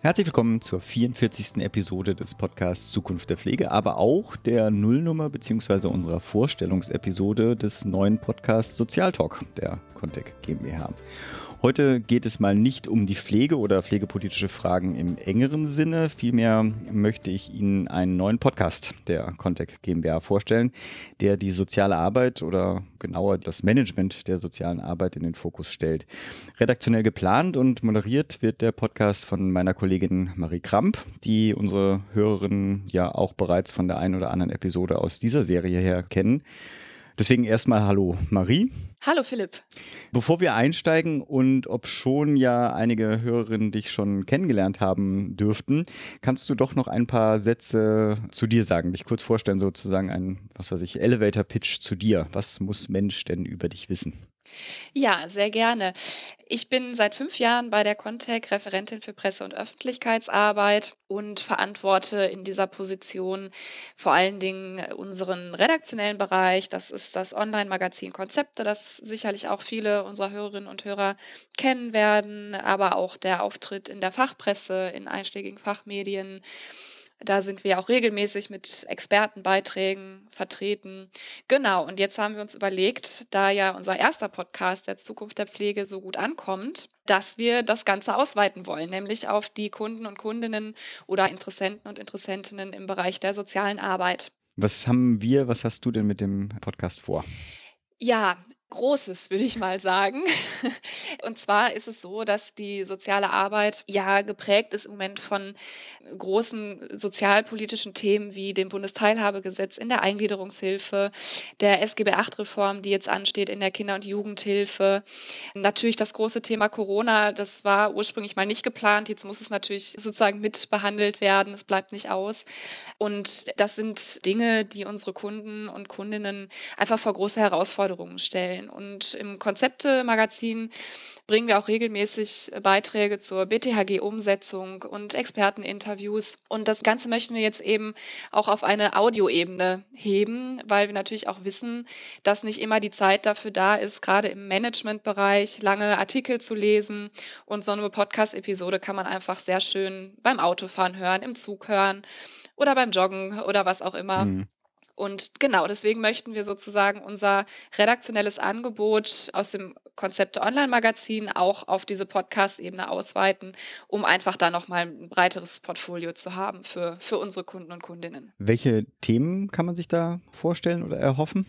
Herzlich willkommen zur 44. Episode des Podcasts Zukunft der Pflege, aber auch der Nullnummer bzw. unserer Vorstellungsepisode des neuen Podcasts Sozialtalk der Contec GmbH. Heute geht es mal nicht um die Pflege oder pflegepolitische Fragen im engeren Sinne. Vielmehr möchte ich Ihnen einen neuen Podcast der Contec GmbH vorstellen, der die soziale Arbeit oder genauer das Management der sozialen Arbeit in den Fokus stellt. Redaktionell geplant und moderiert wird der Podcast von meiner Kollegin Marie Kramp, die unsere Hörerinnen ja auch bereits von der einen oder anderen Episode aus dieser Serie her kennen. Deswegen erstmal Hallo Marie. Hallo Philipp. Bevor wir einsteigen und ob schon ja einige Hörerinnen dich schon kennengelernt haben dürften, kannst du doch noch ein paar Sätze zu dir sagen, dich kurz vorstellen, sozusagen ein, was weiß ich, Elevator Pitch zu dir. Was muss Mensch denn über dich wissen? Ja, sehr gerne. Ich bin seit fünf Jahren bei der Contec Referentin für Presse- und Öffentlichkeitsarbeit und verantworte in dieser Position vor allen Dingen unseren redaktionellen Bereich. Das ist das Online-Magazin Konzepte, das sicherlich auch viele unserer Hörerinnen und Hörer kennen werden, aber auch der Auftritt in der Fachpresse, in einschlägigen Fachmedien da sind wir auch regelmäßig mit Expertenbeiträgen vertreten. Genau, und jetzt haben wir uns überlegt, da ja unser erster Podcast der Zukunft der Pflege so gut ankommt, dass wir das Ganze ausweiten wollen, nämlich auf die Kunden und Kundinnen oder Interessenten und Interessentinnen im Bereich der sozialen Arbeit. Was haben wir, was hast du denn mit dem Podcast vor? Ja, Großes, würde ich mal sagen. Und zwar ist es so, dass die soziale Arbeit ja geprägt ist im Moment von großen sozialpolitischen Themen wie dem Bundesteilhabegesetz in der Eingliederungshilfe, der SGB VIII-Reform, die jetzt ansteht in der Kinder- und Jugendhilfe. Natürlich das große Thema Corona, das war ursprünglich mal nicht geplant. Jetzt muss es natürlich sozusagen mit behandelt werden. Es bleibt nicht aus. Und das sind Dinge, die unsere Kunden und Kundinnen einfach vor große Herausforderungen stellen stellen. Und im Konzepte-Magazin bringen wir auch regelmäßig Beiträge zur BTHG-Umsetzung und Experteninterviews. Und das Ganze möchten wir jetzt eben auch auf eine Audioebene heben, weil wir natürlich auch wissen, dass nicht immer die Zeit dafür da ist, gerade im Managementbereich lange Artikel zu lesen. Und so eine Podcast-Episode kann man einfach sehr schön beim Autofahren hören, im Zug hören oder beim Joggen oder was auch immer. Mhm. Und genau, deswegen möchten wir sozusagen unser redaktionelles Angebot aus dem Konzepte Online-Magazin auch auf diese Podcast-Ebene ausweiten, um einfach da nochmal ein breiteres Portfolio zu haben für, für unsere Kunden und Kundinnen. Welche Themen kann man sich da vorstellen oder erhoffen?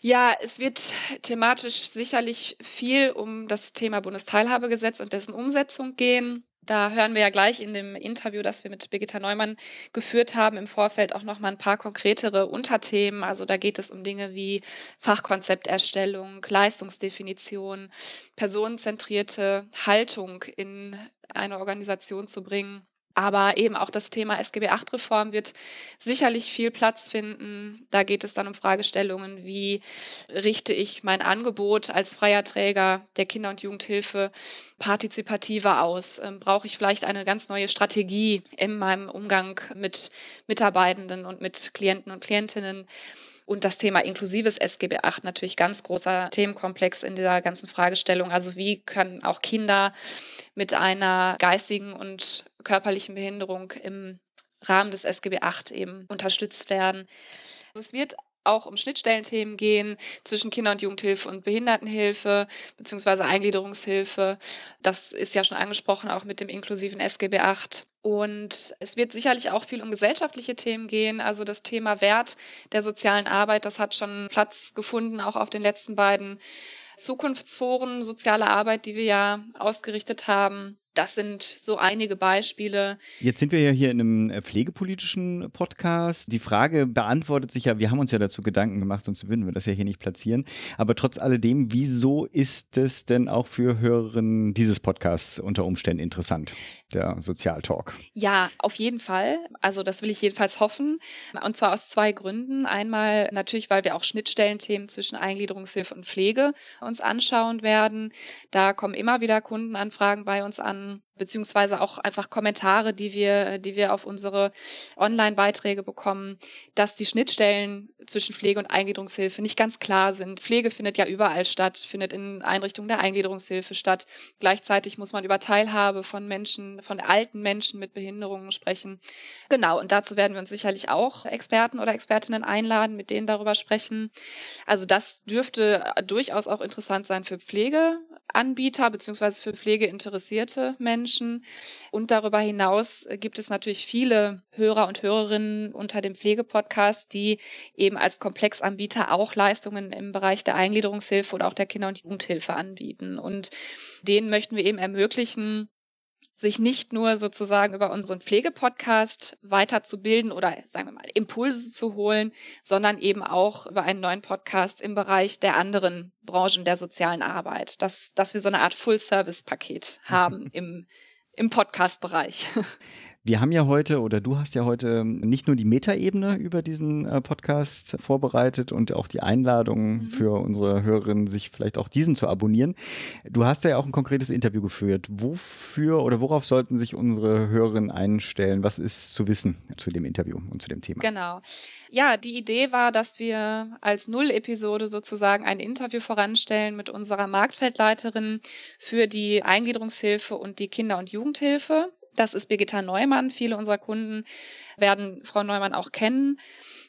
Ja, es wird thematisch sicherlich viel um das Thema Bundesteilhabegesetz und dessen Umsetzung gehen. Da hören wir ja gleich in dem Interview, das wir mit Birgitta Neumann geführt haben, im Vorfeld auch noch mal ein paar konkretere Unterthemen. Also da geht es um Dinge wie Fachkonzepterstellung, Leistungsdefinition, personenzentrierte Haltung in eine Organisation zu bringen. Aber eben auch das Thema SGB VIII-Reform wird sicherlich viel Platz finden. Da geht es dann um Fragestellungen wie richte ich mein Angebot als freier Träger der Kinder- und Jugendhilfe partizipativer aus? Ähm, brauche ich vielleicht eine ganz neue Strategie in meinem Umgang mit Mitarbeitenden und mit Klienten und Klientinnen? Und das Thema inklusives SGB VIII natürlich ganz großer Themenkomplex in dieser ganzen Fragestellung. Also wie können auch Kinder mit einer geistigen und körperlichen Behinderung im Rahmen des SGB VIII eben unterstützt werden. Also es wird auch um Schnittstellenthemen gehen zwischen Kinder- und Jugendhilfe und Behindertenhilfe beziehungsweise Eingliederungshilfe. Das ist ja schon angesprochen, auch mit dem inklusiven SGB VIII. Und es wird sicherlich auch viel um gesellschaftliche Themen gehen. Also das Thema Wert der sozialen Arbeit, das hat schon Platz gefunden, auch auf den letzten beiden Zukunftsforen soziale Arbeit, die wir ja ausgerichtet haben. Das sind so einige Beispiele. Jetzt sind wir ja hier in einem äh, pflegepolitischen Podcast. Die Frage beantwortet sich ja, wir haben uns ja dazu Gedanken gemacht, sonst würden wir das ja hier nicht platzieren. Aber trotz alledem, wieso ist es denn auch für Hörerinnen dieses Podcasts unter Umständen interessant, der Sozialtalk? Ja, auf jeden Fall. Also das will ich jedenfalls hoffen. Und zwar aus zwei Gründen. Einmal natürlich, weil wir auch Schnittstellenthemen zwischen Eingliederungshilfe und Pflege uns anschauen werden. Da kommen immer wieder Kundenanfragen bei uns an um, beziehungsweise auch einfach Kommentare, die wir, die wir auf unsere Online-Beiträge bekommen, dass die Schnittstellen zwischen Pflege und Eingliederungshilfe nicht ganz klar sind. Pflege findet ja überall statt, findet in Einrichtungen der Eingliederungshilfe statt. Gleichzeitig muss man über Teilhabe von Menschen, von alten Menschen mit Behinderungen sprechen. Genau, und dazu werden wir uns sicherlich auch Experten oder Expertinnen einladen, mit denen darüber sprechen. Also das dürfte durchaus auch interessant sein für Pflegeanbieter beziehungsweise für pflegeinteressierte Menschen. Und darüber hinaus gibt es natürlich viele Hörer und Hörerinnen unter dem Pflegepodcast, die eben als Komplexanbieter auch Leistungen im Bereich der Eingliederungshilfe oder auch der Kinder- und Jugendhilfe anbieten. Und denen möchten wir eben ermöglichen, sich nicht nur sozusagen über unseren Pflegepodcast weiterzubilden oder sagen wir mal Impulse zu holen, sondern eben auch über einen neuen Podcast im Bereich der anderen Branchen der sozialen Arbeit, dass, dass wir so eine Art Full-Service-Paket haben im, im Podcast-Bereich. Wir haben ja heute oder du hast ja heute nicht nur die Metaebene über diesen äh, Podcast vorbereitet und auch die Einladung mhm. für unsere Hörerinnen, sich vielleicht auch diesen zu abonnieren. Du hast ja auch ein konkretes Interview geführt. Wofür oder worauf sollten sich unsere Hörerinnen einstellen? Was ist zu wissen zu dem Interview und zu dem Thema? Genau. Ja, die Idee war, dass wir als Null-Episode sozusagen ein Interview voranstellen mit unserer Marktfeldleiterin für die Eingliederungshilfe und die Kinder- und Jugendhilfe. Das ist Birgitta Neumann. Viele unserer Kunden werden Frau Neumann auch kennen.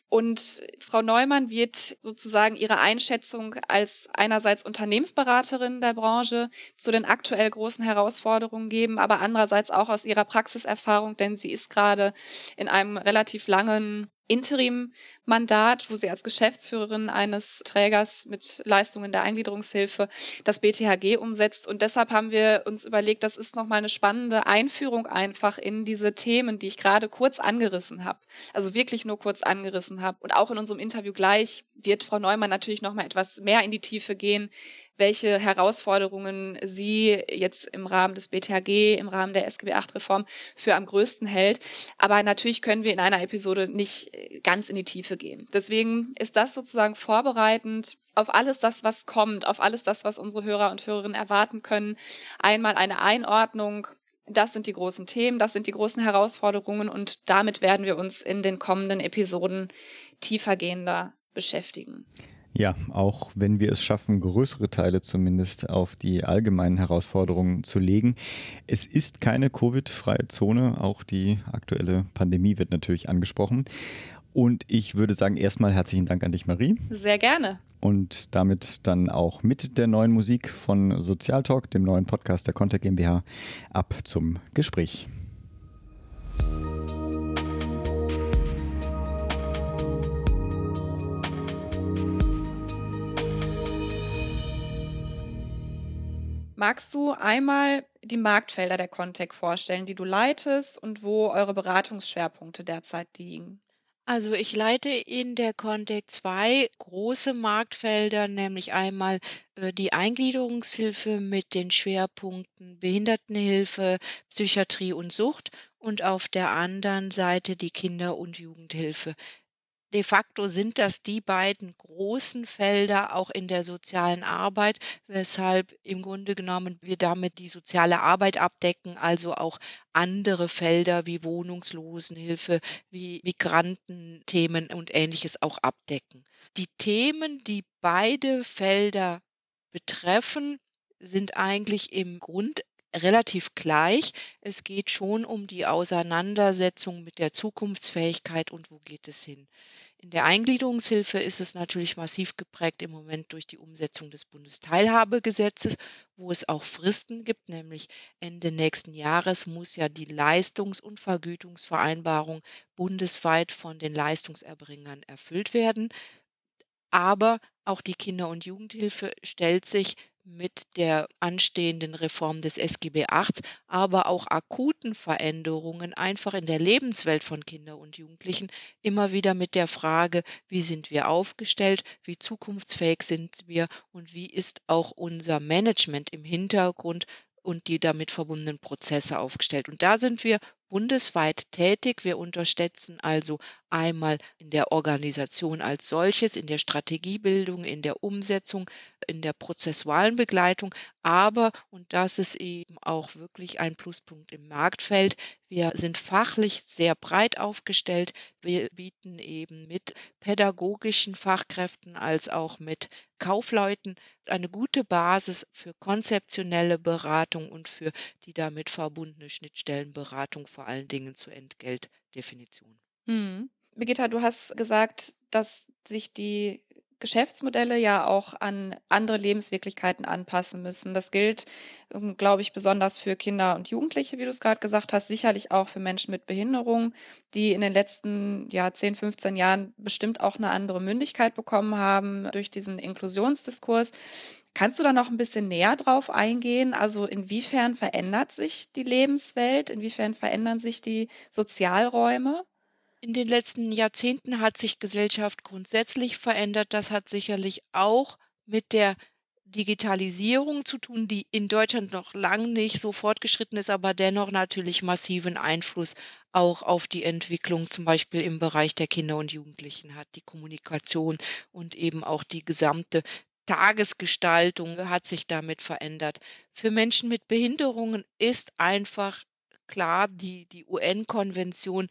Und Frau Neumann wird sozusagen ihre Einschätzung als einerseits Unternehmensberaterin der Branche zu den aktuell großen Herausforderungen geben, aber andererseits auch aus ihrer Praxiserfahrung, denn sie ist gerade in einem relativ langen Interim-Mandat, wo sie als Geschäftsführerin eines Trägers mit Leistungen der Eingliederungshilfe das BTHG umsetzt. Und deshalb haben wir uns überlegt, das ist nochmal eine spannende Einführung einfach in diese Themen, die ich gerade kurz angerissen habe. Also wirklich nur kurz angerissen habe. Und auch in unserem Interview gleich wird Frau Neumann natürlich nochmal etwas mehr in die Tiefe gehen, welche Herausforderungen sie jetzt im Rahmen des BTHG, im Rahmen der SGB VIII-Reform für am größten hält. Aber natürlich können wir in einer Episode nicht äh, ganz in die Tiefe gehen. Deswegen ist das sozusagen vorbereitend auf alles das, was kommt, auf alles das, was unsere Hörer und Hörerinnen erwarten können. Einmal eine Einordnung das sind die großen Themen, das sind die großen Herausforderungen und damit werden wir uns in den kommenden Episoden tiefergehender beschäftigen. Ja, auch wenn wir es schaffen, größere Teile zumindest auf die allgemeinen Herausforderungen zu legen. Es ist keine Covid-freie Zone. Auch die aktuelle Pandemie wird natürlich angesprochen. Und ich würde sagen, erstmal herzlichen Dank an dich, Marie. Sehr gerne. Und damit dann auch mit der neuen Musik von Sozialtalk, dem neuen Podcast der Contact GmbH, ab zum Gespräch. Magst du einmal die Marktfelder der Contec vorstellen, die du leitest und wo eure Beratungsschwerpunkte derzeit liegen? Also ich leite in der Contec zwei große Marktfelder, nämlich einmal äh, die Eingliederungshilfe mit den Schwerpunkten Behindertenhilfe, Psychiatrie und Sucht und auf der anderen Seite die Kinder- und Jugendhilfe de facto sind das die beiden großen Felder auch in der sozialen Arbeit, weshalb im Grunde genommen wir damit die soziale Arbeit abdecken, also auch andere Felder wie Wohnungslosenhilfe, wie Migrantenthemen und ähnliches auch abdecken. Die Themen, die beide Felder betreffen, sind eigentlich im Grund relativ gleich. Es geht schon um die Auseinandersetzung mit der Zukunftsfähigkeit und wo geht es hin. In der Eingliederungshilfe ist es natürlich massiv geprägt im Moment durch die Umsetzung des Bundesteilhabegesetzes, wo es auch Fristen gibt, nämlich Ende nächsten Jahres muss ja die Leistungs- und Vergütungsvereinbarung bundesweit von den Leistungserbringern erfüllt werden. Aber auch die Kinder- und Jugendhilfe stellt sich mit der anstehenden Reform des SGB VIII, aber auch akuten Veränderungen einfach in der Lebenswelt von Kindern und Jugendlichen immer wieder mit der Frage, wie sind wir aufgestellt, wie zukunftsfähig sind wir und wie ist auch unser Management im Hintergrund und die damit verbundenen Prozesse aufgestellt. Und da sind wir bundesweit tätig. Wir unterstützen also einmal in der Organisation als solches, in der Strategiebildung, in der Umsetzung, in der prozessualen Begleitung, aber, und das ist eben auch wirklich ein Pluspunkt im Marktfeld, wir sind fachlich sehr breit aufgestellt. Wir bieten eben mit pädagogischen Fachkräften als auch mit Kaufleuten eine gute Basis für konzeptionelle Beratung und für die damit verbundene Schnittstellenberatung, vor allen Dingen zur Entgeltdefinition. Mhm. Birgitta, du hast gesagt, dass sich die Geschäftsmodelle ja auch an andere Lebenswirklichkeiten anpassen müssen. Das gilt, ähm, glaube ich, besonders für Kinder und Jugendliche, wie du es gerade gesagt hast, sicherlich auch für Menschen mit Behinderung, die in den letzten ja, 10, 15 Jahren bestimmt auch eine andere Mündigkeit bekommen haben durch diesen Inklusionsdiskurs. Kannst du da noch ein bisschen näher drauf eingehen? Also inwiefern verändert sich die Lebenswelt? Inwiefern verändern sich die Sozialräume? In den letzten Jahrzehnten hat sich Gesellschaft grundsätzlich verändert. Das hat sicherlich auch mit der Digitalisierung zu tun, die in Deutschland noch lang nicht so fortgeschritten ist, aber dennoch natürlich massiven Einfluss auch auf die Entwicklung zum Beispiel im Bereich der Kinder und Jugendlichen hat. Die Kommunikation und eben auch die gesamte Tagesgestaltung hat sich damit verändert. Für Menschen mit Behinderungen ist einfach klar, die, die UN-Konvention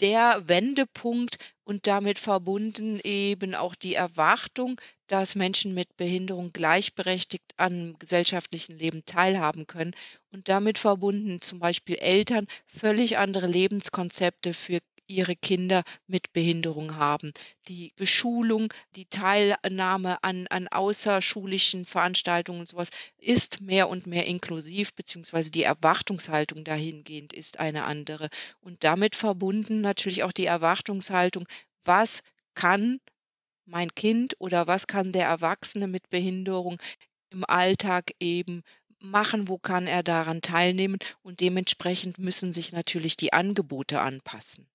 der Wendepunkt und damit verbunden eben auch die Erwartung, dass Menschen mit Behinderung gleichberechtigt am gesellschaftlichen Leben teilhaben können und damit verbunden zum Beispiel Eltern völlig andere Lebenskonzepte für ihre Kinder mit Behinderung haben. Die Beschulung, die Teilnahme an, an außerschulischen Veranstaltungen und sowas ist mehr und mehr inklusiv, beziehungsweise die Erwartungshaltung dahingehend ist eine andere. Und damit verbunden natürlich auch die Erwartungshaltung, was kann mein Kind oder was kann der Erwachsene mit Behinderung im Alltag eben machen, wo kann er daran teilnehmen und dementsprechend müssen sich natürlich die Angebote anpassen.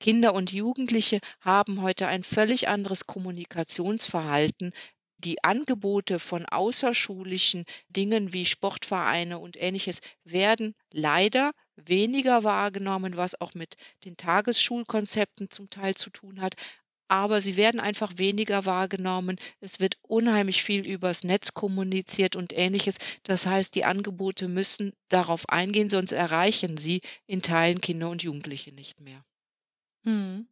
Kinder und Jugendliche haben heute ein völlig anderes Kommunikationsverhalten. Die Angebote von außerschulischen Dingen wie Sportvereine und ähnliches werden leider weniger wahrgenommen, was auch mit den Tagesschulkonzepten zum Teil zu tun hat. Aber sie werden einfach weniger wahrgenommen. Es wird unheimlich viel übers Netz kommuniziert und ähnliches. Das heißt, die Angebote müssen darauf eingehen, sonst erreichen sie in Teilen Kinder und Jugendliche nicht mehr. Mhm.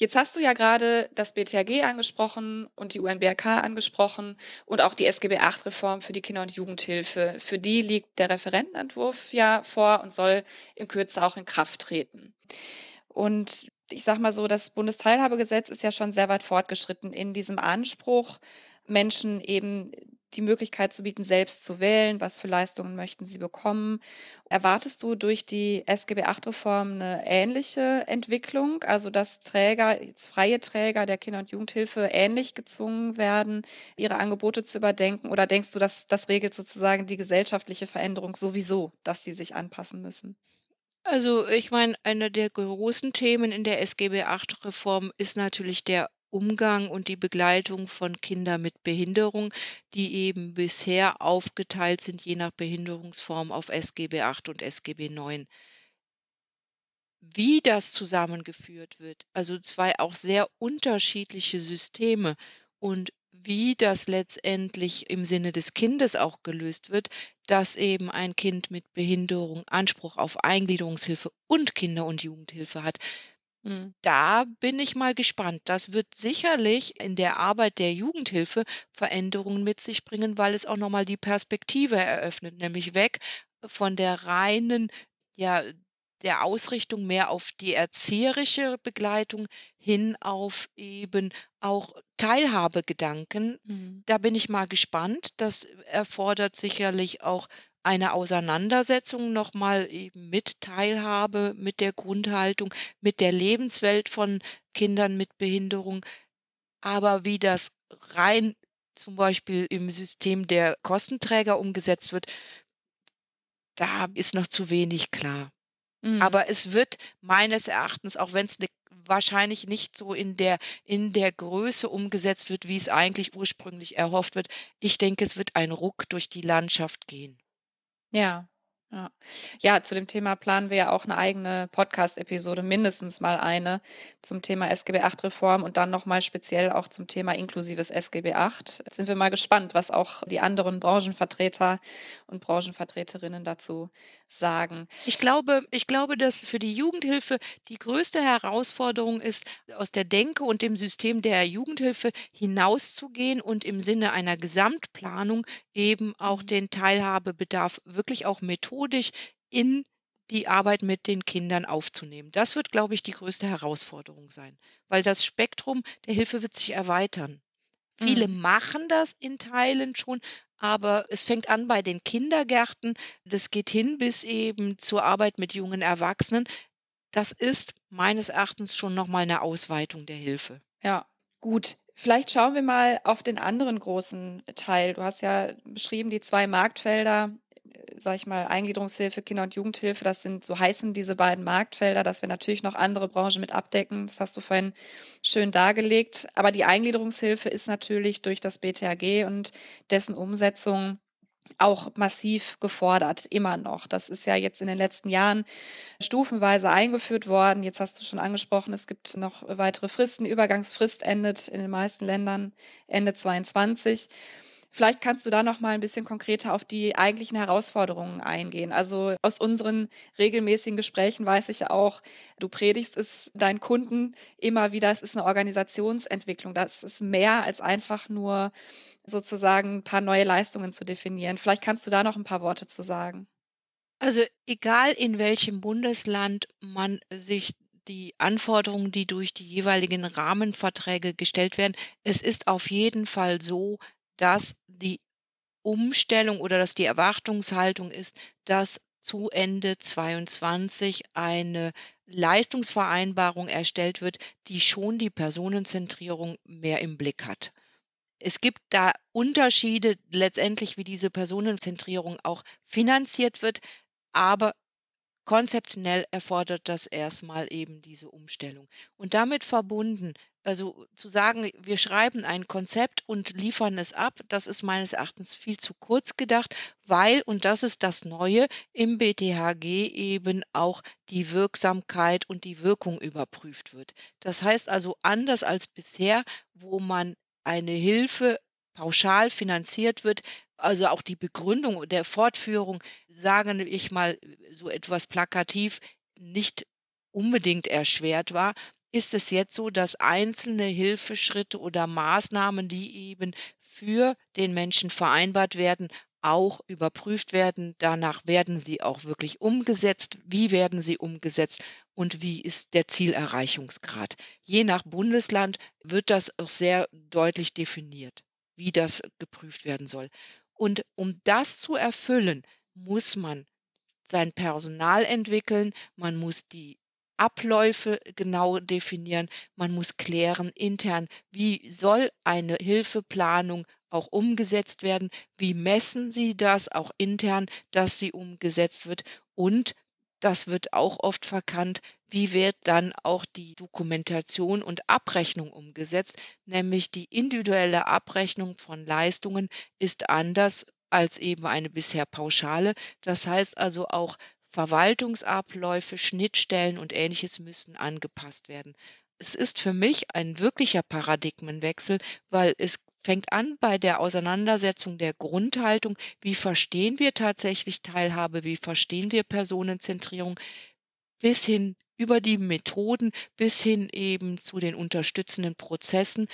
Jetzt hast du ja gerade das BTHG angesprochen und die UNBRK angesprochen und auch die SGB VIII-Reform für die Kinder- und Jugendhilfe. Für die liegt der Referentenentwurf ja vor und soll in Kürze auch in Kraft treten. Und ich sage mal so, das Bundesteilhabegesetz ist ja schon sehr weit fortgeschritten in diesem Anspruch, Menschen eben die Möglichkeit zu bieten, selbst zu wählen, was für Leistungen möchten sie bekommen. Erwartest du durch die SGB VIII-Reform eine ähnliche Entwicklung, also dass Träger, freie Träger der Kinder- und Jugendhilfe ähnlich gezwungen werden, ihre Angebote zu überdenken? Oder denkst du, dass das regelt sozusagen die gesellschaftliche Veränderung sowieso, dass sie sich anpassen müssen? Also ich meine, eine der großen Themen in der SGB VIII-Reform ist natürlich der Umgang und die Begleitung von Kindern mit Behinderung, die eben bisher aufgeteilt sind, je nach Behinderungsform auf SGB VIII und SGB IX. Wie das zusammengeführt wird, also zwei auch sehr unterschiedliche Systeme und wie das letztendlich im Sinne des Kindes auch gelöst wird, dass eben ein Kind mit Behinderung Anspruch auf Eingliederungshilfe und Kinder- und Jugendhilfe hat, Mhm. Da bin ich mal gespannt. Das wird sicherlich in der Arbeit der Jugendhilfe Veränderungen mit sich bringen, weil es auch noch mal die Perspektive eröffnet, nämlich weg von der reinen, ja, der Ausrichtung mehr auf die erzieherische Begleitung hin auf eben auch Teilhabegedanken. Mhm. Da bin ich mal gespannt. Das erfordert sicherlich auch eine Auseinandersetzung nochmal eben mit Teilhabe, mit der Grundhaltung, mit der Lebenswelt von Kindern mit Behinderung. Aber wie das rein zum Beispiel im System der Kostenträger umgesetzt wird, da ist noch zu wenig klar. Mhm. Aber es wird meines Erachtens, auch wenn es ne, wahrscheinlich nicht so in der, in der Größe umgesetzt wird, wie es eigentlich ursprünglich erhofft wird, ich denke, es wird ein Ruck durch die Landschaft gehen. Ja. Ja. Ja, zu dem Thema planen wir ja auch eine eigene Podcast-Episode, mindestens mal eine zum Thema SGB VIII-Reform und dann nochmal speziell auch zum Thema inklusives SGB VIII. Jetzt sind wir mal gespannt, was auch die anderen Branchenvertreter und Branchenvertreterinnen dazu sagen. Ich glaube ich glaube, dass für die Jugendhilfe die größte Herausforderung ist, aus der Denke und dem System der Jugendhilfe hinauszugehen und im Sinne einer Gesamtplanung eben auch Mhm. den Teilhabebedarf wirklich auch methodisch in die Arbeit mit den Kindern aufzunehmen. Das wird, glaube ich, die größte Herausforderung sein, weil das Spektrum der Hilfe wird sich erweitern. Viele Mhm. machen das in Teilen schon, aber es fängt an bei den Kindergärten. Das geht hin bis eben zur Arbeit mit jungen Erwachsenen. Das ist meines Erachtens schon noch mal 'ne Ausweitung der Hilfe. Ja, gut. Vielleicht schauen wir mal auf den anderen großen Teil. Du hast ja beschrieben, die 2 Marktfelder, äh, sage ich mal, Eingliederungshilfe, Kinder und Jugendhilfe, das sind so heißen diese beiden Marktfelder, dass wir natürlich noch andere Branchen mit abdecken. Das hast du vorhin schön dargelegt. Aber die Eingliederungshilfe ist natürlich durch das BTHG und dessen Umsetzung auch massiv gefordert, immer noch. Das ist ja jetzt in den letzten Jahren stufenweise eingeführt worden. Jetzt hast du schon angesprochen, es gibt noch weitere Fristen. Die Übergangsfrist endet in den meisten Ländern Ende 22. Vielleicht kannst du da noch mal ein bisschen konkreter auf die eigentlichen Herausforderungen eingehen. Also, aus unseren regelmäßigen Gesprächen weiß ich ja auch, du predigst es deinen Kunden immer wieder, es ist eine Organisationsentwicklung. Das ist mehr als einfach nur sozusagen ein paar neue Leistungen zu definieren. Vielleicht kannst du da noch ein paar Worte zu sagen. Also, egal in welchem Bundesland man sich die Anforderungen, die durch die jeweiligen Rahmenverträge gestellt werden es ist auf jeden Fall so, dass die Umstellung oder dass die Erwartungshaltung ist, dass zu Ende 22 eine Leistungsvereinbarung erstellt wird, die schon die Personenzentrierung mehr im Blick hat. Es gibt da Unterschiede letztendlich, wie diese Personenzentrierung auch finanziert wird, aber konzeptionell erfordert das erstmal eben diese Umstellung. Und damit verbunden, also zu sagen, wir schreiben ein Konzept und liefern es ab, das ist meines Erachtens viel zu kurz gedacht, weil, und das ist das Neue, im BTHG eben auch die Wirksamkeit und die Wirkung überprüft wird. Das heißt also anders als bisher, wo man eine Hilfe pauschal finanziert wird, also auch die Begründung der Fortführung, sage ich mal so etwas plakativ, nicht unbedingt erschwert war, ist es jetzt so, dass einzelne Hilfeschritte oder Maßnahmen, die eben für den Menschen vereinbart werden, auch überprüft werden. Danach werden sie auch wirklich umgesetzt. Wie werden sie umgesetzt und wie ist der Zielerreichungsgrad? Je nach Bundesland wird das auch sehr deutlich definiert, wie das geprüft werden soll. Und um das zu erfüllen, muss man sein Personal entwickeln, man muss die Abläufe genau definieren, man muss klären intern, wie soll eine Hilfeplanung auch umgesetzt werden, wie messen Sie das auch intern, dass sie umgesetzt wird und das wird auch oft verkannt, wie wird dann auch die Dokumentation und Abrechnung umgesetzt, nämlich die individuelle Abrechnung von Leistungen ist anders als eben eine bisher pauschale. Das heißt also auch Verwaltungsabläufe, Schnittstellen und Ähnliches müssen angepasst werden. Es ist für mich ein wirklicher Paradigmenwechsel, weil es fängt an bei der Auseinandersetzung der Grundhaltung. Wie verstehen wir tatsächlich Teilhabe? Wie verstehen wir Personenzentrierung? Bis hin über die Methoden, bis hin eben zu den unterstützenden Prozessen.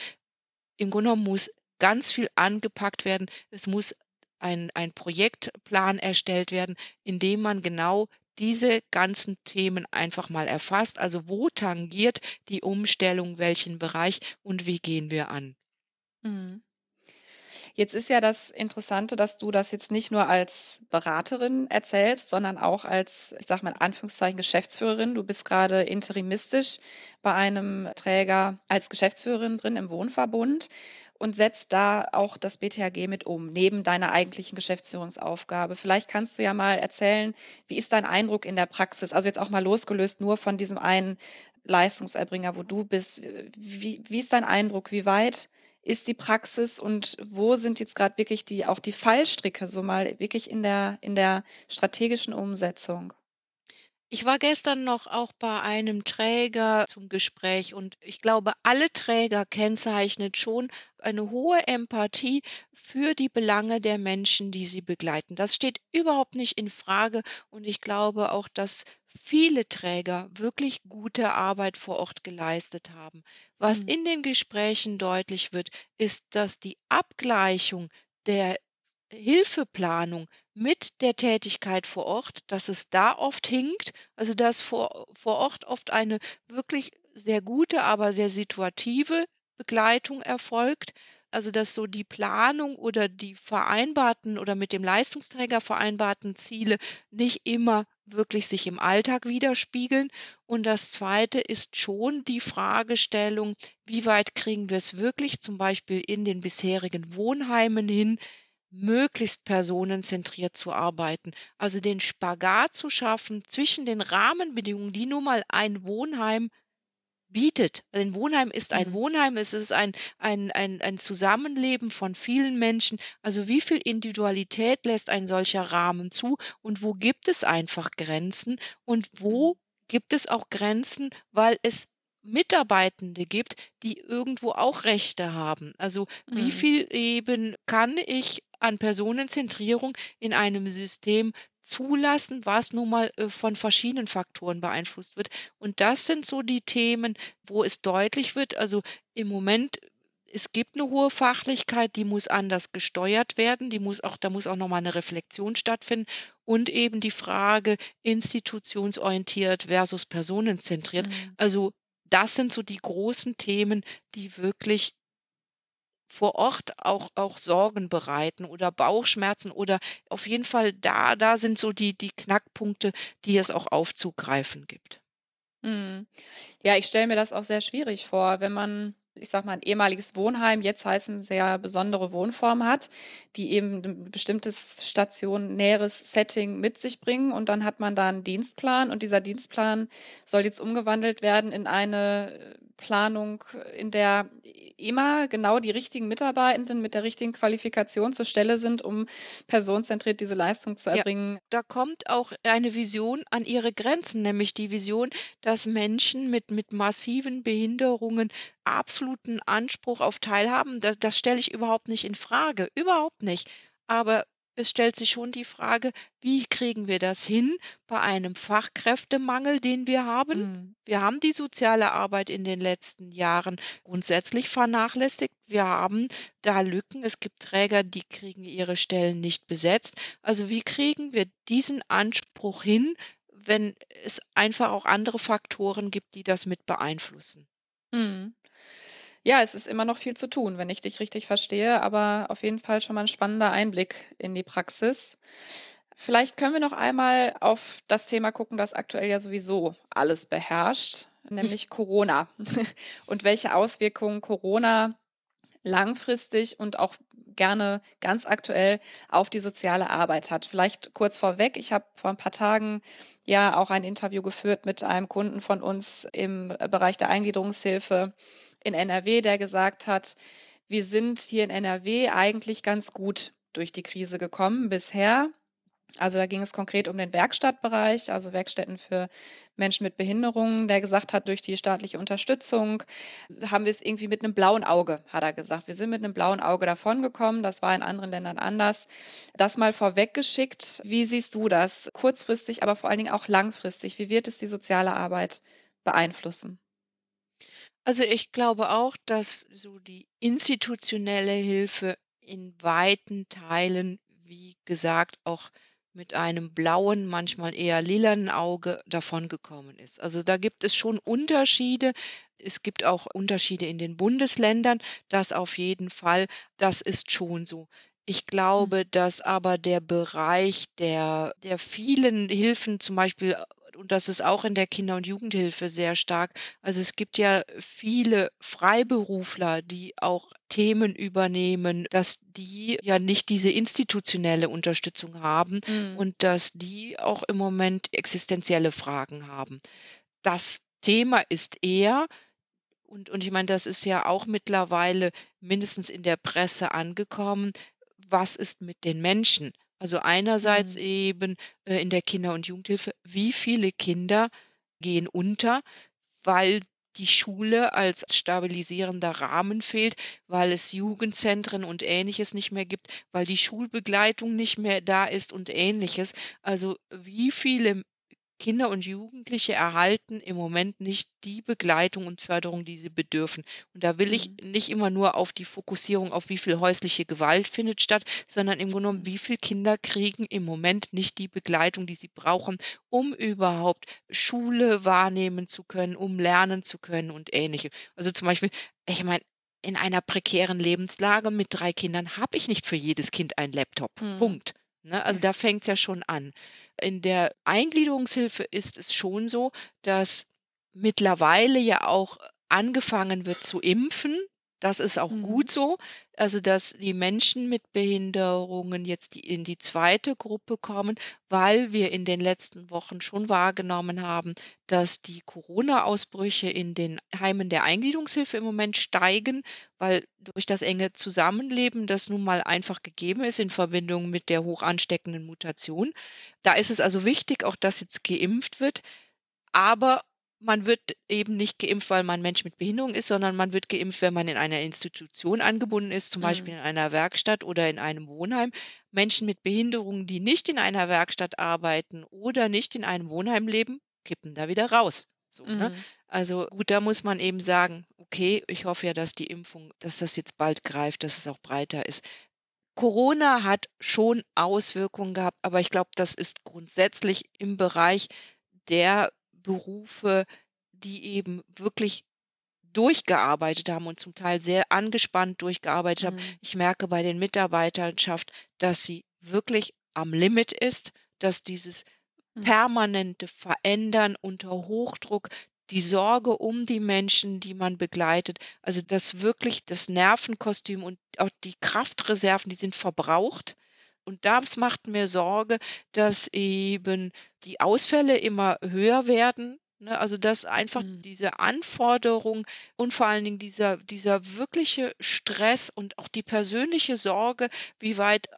Im Grunde genommen muss ganz viel angepackt werden. Es muss ein, ein Projektplan erstellt werden, in dem man genau diese ganzen Themen einfach mal erfasst. Also wo tangiert die Umstellung welchen Bereich und wie gehen wir an? Mhm. Jetzt ist ja das Interessante, dass du das jetzt nicht nur als Beraterin erzählst, sondern auch als, ich sage mal in Anführungszeichen, Geschäftsführerin. Du bist gerade interimistisch bei einem Träger als Geschäftsführerin drin im Wohnverbund und setzt da auch das BTHG mit um, neben deiner eigentlichen Geschäftsführungsaufgabe. Vielleicht kannst du ja mal erzählen, wie ist dein Eindruck in der Praxis? Also jetzt auch mal losgelöst nur von diesem einen Leistungserbringer, wo du bist. Wie, wie ist dein Eindruck? Wie weit ist die Praxis und wo sind jetzt gerade wirklich die auch die Fallstricke, so mal wirklich in der in der strategischen Umsetzung? Ich war gestern noch auch bei einem Träger zum Gespräch und ich glaube, alle Träger kennzeichnet schon eine hohe Empathie für die Belange der Menschen, die sie begleiten. Das steht überhaupt nicht in Frage und ich glaube auch, dass viele Träger wirklich gute Arbeit vor Ort geleistet haben. Was Mhm. in den Gesprächen deutlich wird, ist, dass die Abgleichung der Hilfeplanung mit der Tätigkeit vor Ort, dass es da oft hinkt, also dass vor vor Ort oft eine wirklich sehr gute, aber sehr situative Begleitung erfolgt. Also, dass so die Planung oder die vereinbarten oder mit dem Leistungsträger vereinbarten Ziele nicht immer wirklich sich im Alltag widerspiegeln. Und das Zweite ist schon die Fragestellung, wie weit kriegen wir es wirklich zum Beispiel in den bisherigen Wohnheimen hin, möglichst personenzentriert zu arbeiten. Also den Spagat zu schaffen zwischen den Rahmenbedingungen, die nun mal ein Wohnheim bietet. Ein Wohnheim ist ein Mhm. Wohnheim, es ist ein ein ein ein Zusammenleben von vielen Menschen. Also, wie viel Individualität lässt ein solcher Rahmen zu und wo gibt es einfach Grenzen und Mhm. wo gibt es auch Grenzen, weil es Mitarbeitende gibt, die irgendwo auch Rechte haben. Also, wie Mhm. viel eben kann ich an Personenzentrierung in einem System zulassen, was nun mal, äh, von verschiedenen Faktoren beeinflusst wird. Und das sind so die Themen, wo es deutlich wird, also im Moment es gibt eine hohe Fachlichkeit, die muss anders gesteuert werden, die muss auch da muss auch noch mal 'ne Reflexion stattfinden und eben die Frage institutionsorientiert versus personenzentriert. Mhm. Also, das sind so die großen Themen, die wirklich vor Ort auch auch Sorgen bereiten oder Bauchschmerzen oder auf jeden Fall da da sind so die die Knackpunkte, die es auch aufzugreifen gibt. Mhm. Ja, ich stelle mir das auch sehr schwierig vor, wenn man, ich sage mal, ein ehemaliges Wohnheim, jetzt heißt 'n sehr besondere Wohnform hat, die eben 'n bestimmtes stationäres Setting mit sich bringen und dann hat man da 'n Dienstplan und dieser Dienstplan soll jetzt umgewandelt werden in eine, äh, Planung, in der immer genau die richtigen Mitarbeitenden mit der richtigen Qualifikation zur Stelle sind, um personenzentriert diese Leistung zu Ja, erbringen. da kommt auch eine Vision an ihre Grenzen, nämlich die Vision, dass Menschen mit mit massiven Behinderungen absoluten Anspruch auf Teilhaben da das stelle ich überhaupt nicht in Frage, überhaupt nicht. Aber es stellt sich schon die Frage: Wie kriegen wir das hin bei einem Fachkräftemangel, den wir haben? Mhm. Wir haben die soziale Arbeit in den letzten Jahren grundsätzlich vernachlässigt. Wir haben da Lücken. Es gibt Träger, die kriegen ihre Stellen nicht besetzt. Also, wie kriegen wir diesen Anspruch hin, wenn es einfach auch andere Faktoren gibt, die das mit beeinflussen? Mhm. Ja, es ist immer noch viel zu tun, wenn ich dich richtig verstehe, aber auf jeden Fall schon mal 'n spannender Einblick in die Praxis. Vielleicht können wir noch einmal auf das Thema gucken, das aktuell ja sowieso alles beherrscht, nämlich Corona und welche Auswirkungen Corona langfristig und auch gerne ganz aktuell auf die soziale Arbeit hat. Vielleicht kurz vorweg, ich habe vor ein paar Tagen ja auch ein Interview geführt mit einem Kunden von uns im, Bereich der Eingliederungshilfe in NRW, der gesagt hat: „Wir sind hier in NRW eigentlich ganz gut durch die Krise gekommen bisher.“ Also, da ging es konkret um den Werkstattbereich, also Werkstätten für Menschen mit Behinderungen, der gesagt hat, durch die staatliche Unterstützung haben wir es irgendwie mit 'nem blauen Auge, hat er gesagt. Wir sind mit 'nem blauen Auge davongekommen. Das war in anderen Ländern anders. Das mal vorweggeschickt. Wie siehst du das? Kurzfristig, aber vor allen Dingen auch langfristig. Wie wird es die soziale Arbeit beeinflussen? Also, ich glaube auch, dass so die institutionelle Hilfe in weiten Teilen, wie gesagt, auch mit einem blauen, manchmal eher lilanen Auge davongekommen ist. Also, da gibt es schon Unterschiede. Es gibt auch Unterschiede in den Bundesländern, das auf jeden Fall. Das ist schon so. Ich Mhm. glaube, dass aber der Bereich der der vielen Hilfen, zum Beispiel und das ist auch in der Kinder und Jugendhilfe sehr stark also, es gibt ja viele Freiberufler, die auch Themen übernehmen, dass die ja nicht diese institutionelle Unterstützung haben Mhm. und dass die auch im Moment existenzielle Fragen haben. Das Thema ist eher Und, und ich meine, das ist ja auch mittlerweile mindestens in der Presse angekommen. Was ist mit den Menschen? Also einerseits Mhm. eben äh, in der Kinder- und Jugendhilfe, wie viele Kinder gehen unter, weil die Schule als stabilisierender Rahmen fehlt, weil es Jugendzentren und Ähnliches nicht mehr gibt, weil die Schulbegleitung nicht mehr da ist und Ähnliches. Also wie viele Kinder und Jugendliche erhalten im Moment nicht die Begleitung und Förderung, die sie bedürfen. Und da will ich Mhm. nicht immer nur auf die Fokussierung auf wie viel häusliche Gewalt findet statt, sondern im Grunde genommen, wie viele Kinder kriegen im Moment nicht die Begleitung, die sie brauchen, um überhaupt Schule wahrnehmen zu können, um lernen zu können und Ähnliches. Also zum Beispiel, ich meine, in einer prekären Lebenslage mit drei Kindern habe ich nicht für jedes Kind einen Laptop. Mhm. Punkt. Ne? Also da fängt es ja schon an. In der Eingliederungshilfe ist es schon so, dass mittlerweile ja auch angefangen wird zu impfen. Das ist auch Mhm. gut so. Also, dass die Menschen mit Behinderungen jetzt die in die zweite Gruppe kommen, weil wir in den letzten Wochen schon wahrgenommen haben, dass die Corona-Ausbrüche in den Heimen der Eingliederungshilfe im Moment steigen, weil durch das enge Zusammenleben das nun mal einfach gegeben ist in Verbindung mit der hoch ansteckenden Mutation. Da ist es also wichtig, auch dass jetzt geimpft wird, aber man wird eben nicht geimpft, weil man Mensch mit Behinderung ist, sondern man wird geimpft, wenn man in einer Institution angebunden ist, zum Beispiel Mhm. in einer Werkstatt oder in einem Wohnheim. Menschen mit Behinderungen, die nicht in einer Werkstatt arbeiten oder nicht in einem Wohnheim leben, kippen da wieder raus. So, ne? Mhm. Also gut, da muss man eben sagen, okay, ich hoffe ja, dass die Impfung, dass das jetzt bald greift, dass es auch breiter ist. Corona hat schon Auswirkungen gehabt, aber ich glaube, das ist grundsätzlich im Bereich der Berufe, die eben wirklich durchgearbeitet haben und zum Teil sehr angespannt durchgearbeitet haben. Mhm. Ich merke bei den Mitarbeiterschaft, dass sie wirklich am Limit ist, dass dieses Mhm. permanente Verändern unter Hochdruck, die Sorge um die Menschen, die man begleitet, also das wirklich das Nervenkostüm und auch die Kraftreserven, die sind verbraucht. Und das macht mir Sorge, dass eben die Ausfälle immer höher werden. Ne? Also dass einfach Mhm. diese Anforderung und vor allen Dingen dieser, dieser wirkliche Stress und auch die persönliche Sorge, wie weit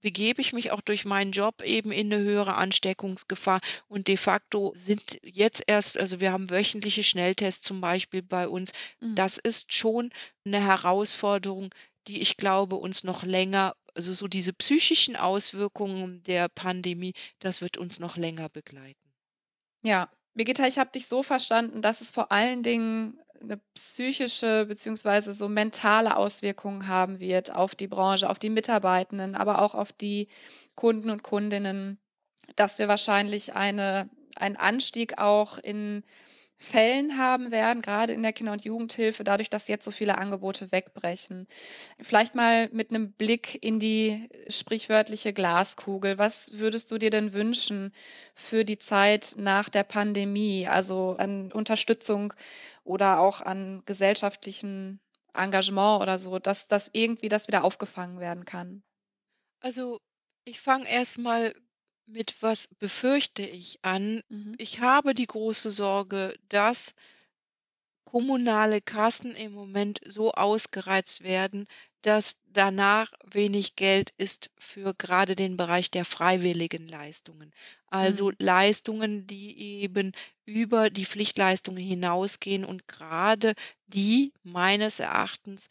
begebe ich mich auch durch meinen Job eben in eine höhere Ansteckungsgefahr. Und de facto sind jetzt erst, also wir haben wöchentliche Schnelltests zum Beispiel bei uns. Mhm. Das ist schon eine Herausforderung, die ich glaube, uns noch länger, also so diese psychischen Auswirkungen der Pandemie, das wird uns noch länger begleiten. Ja, Birgitta, ich habe dich so verstanden, dass es vor allen Dingen eine psychische beziehungsweise so mentale Auswirkungen haben wird auf die Branche, auf die Mitarbeitenden, aber auch auf die Kunden und Kundinnen, dass wir wahrscheinlich eine einen Anstieg auch in Fällen haben werden, gerade in der Kinder- und Jugendhilfe, dadurch, dass jetzt so viele Angebote wegbrechen. Vielleicht mal mit einem Blick in die sprichwörtliche Glaskugel. Was würdest du dir denn wünschen für die Zeit nach der Pandemie? Also an Unterstützung oder auch an gesellschaftlichem Engagement oder so, dass dass irgendwie das wieder aufgefangen werden kann? Also ich fange erst mal mit was befürchte ich an. Mhm. Ich habe die große Sorge, dass kommunale Kassen im Moment so ausgereizt werden, dass danach wenig Geld ist für gerade den Bereich der freiwilligen Leistungen. Also Mhm. Leistungen, die eben über die Pflichtleistungen hinausgehen und gerade die meines Erachtens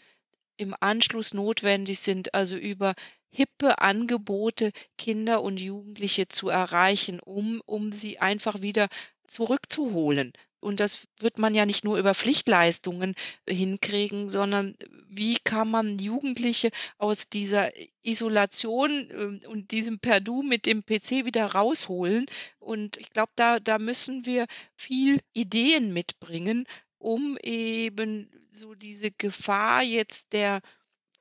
im Anschluss notwendig sind, also über hippe Angebote Kinder und Jugendliche zu erreichen, um um sie einfach wieder zurückzuholen. Und das wird man ja nicht nur über Pflichtleistungen hinkriegen, sondern wie kann man Jugendliche aus dieser Isolation, ähm, und diesem Perdu mit dem PC wieder rausholen? Und ich glaube, da da müssen wir viel Ideen mitbringen, um eben so diese Gefahr jetzt der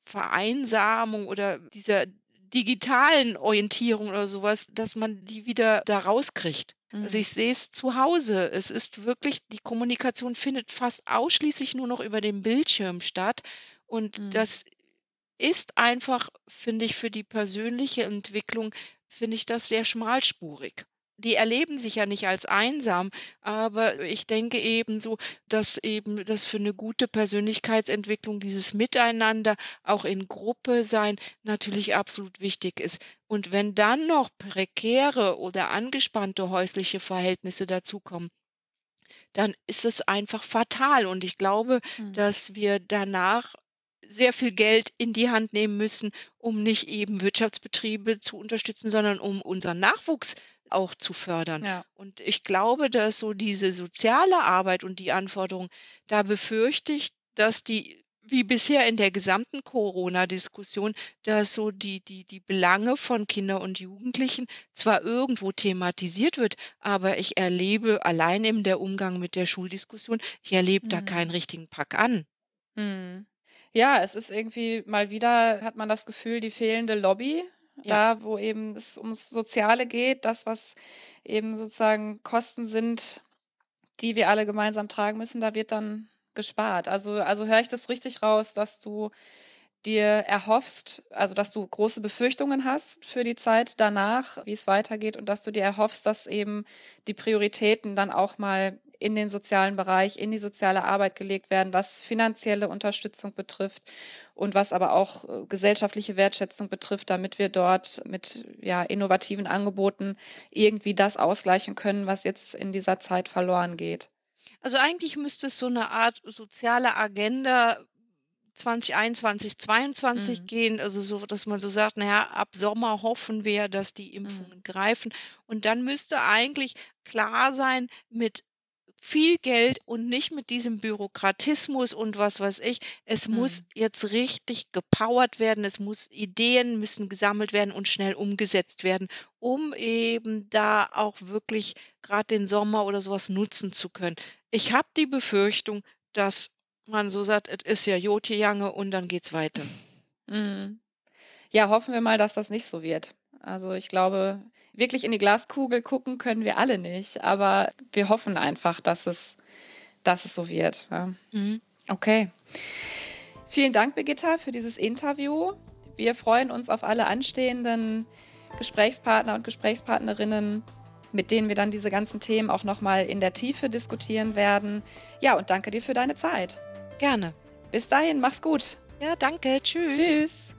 Vereinsamung oder dieser digitalen Orientierung oder sowas, dass man die wieder da rauskriegt. Also, Mhm. ich sehe es zu Hause. Es ist wirklich die Kommunikation findet fast ausschließlich nur noch über den Bildschirm statt. Und Mhm. das ist einfach, finde ich, für die persönliche Entwicklung finde ich das sehr schmalspurig. Die erleben sich ja nicht als einsam, aber ich denke eben so, dass eben das für eine gute Persönlichkeitsentwicklung dieses Miteinander, auch in Gruppe sein, natürlich absolut wichtig ist. Und wenn dann noch prekäre oder angespannte häusliche Verhältnisse dazukommen, dann ist es einfach fatal. Und ich glaube, Mhm. dass wir danach sehr viel Geld in die Hand nehmen müssen, um nicht eben Wirtschaftsbetriebe zu unterstützen, sondern um unseren Nachwuchs auch zu fördern. Ja. Und ich glaube, dass so diese soziale Arbeit und die Anforderungen, da befürchte ich, dass die wie bisher in der gesamten Corona-Diskussion, dass so die, die, die Belange von Kindern und Jugendlichen zwar irgendwo thematisiert wird, aber ich erlebe allein im der Umgang mit der Schuldiskussion, ich erlebe da keinen mhm. richtigen Pack an. Mhm. Ja, es ist irgendwie mal wieder, hat man das Gefühl, die fehlende Lobby ja. da, wo eben es ums Soziale geht, das, was eben sozusagen Kosten sind, die wir alle gemeinsam tragen müssen, da wird dann gespart. Also also höre ich das richtig raus, dass du dir erhoffst also, dass du große Befürchtungen hast für die Zeit danach, wie es weitergeht und dass du dir erhoffst, dass eben die Prioritäten dann auch mal in den sozialen Bereich, in die soziale Arbeit gelegt werden, was finanzielle Unterstützung betrifft und was aber auch äh, gesellschaftliche Wertschätzung betrifft, damit wir dort mit ja, innovativen Angeboten irgendwie das ausgleichen können, was jetzt in dieser Zeit verloren geht. Also eigentlich müsste es so eine Art soziale Agenda 2021, 2022 Mhm. gehen, also so, dass man so sagt, naja, ab Sommer hoffen wir, dass die Mhm. Impfungen greifen. Und dann müsste eigentlich klar sein, mit viel Geld und nicht mit diesem Bürokratismus und was weiß ich. Es muss mhm. jetzt richtig gepowert werden. Es muss Ideen müssen gesammelt werden und schnell umgesetzt werden, um eben da auch wirklich gerade den Sommer oder sowas nutzen zu können. Ich habe die Befürchtung, dass man so sagt, es ist ja Jotjejange und dann geht's weiter. Mhm. Ja, hoffen wir mal, dass das nicht so wird. Also ich glaube, wirklich in die Glaskugel gucken können wir alle nicht, aber wir hoffen einfach, dass es, dass es so wird. Ja. Mhm. Okay. Vielen Dank, Birgitta, für dieses Interview. Wir freuen uns auf alle anstehenden Gesprächspartner und Gesprächspartnerinnen, mit denen wir dann diese ganzen Themen auch nochmal in der Tiefe diskutieren werden. Ja, und danke dir für deine Zeit. Gerne. Bis dahin, mach's gut. Ja, danke. Tschüss. Tschüss.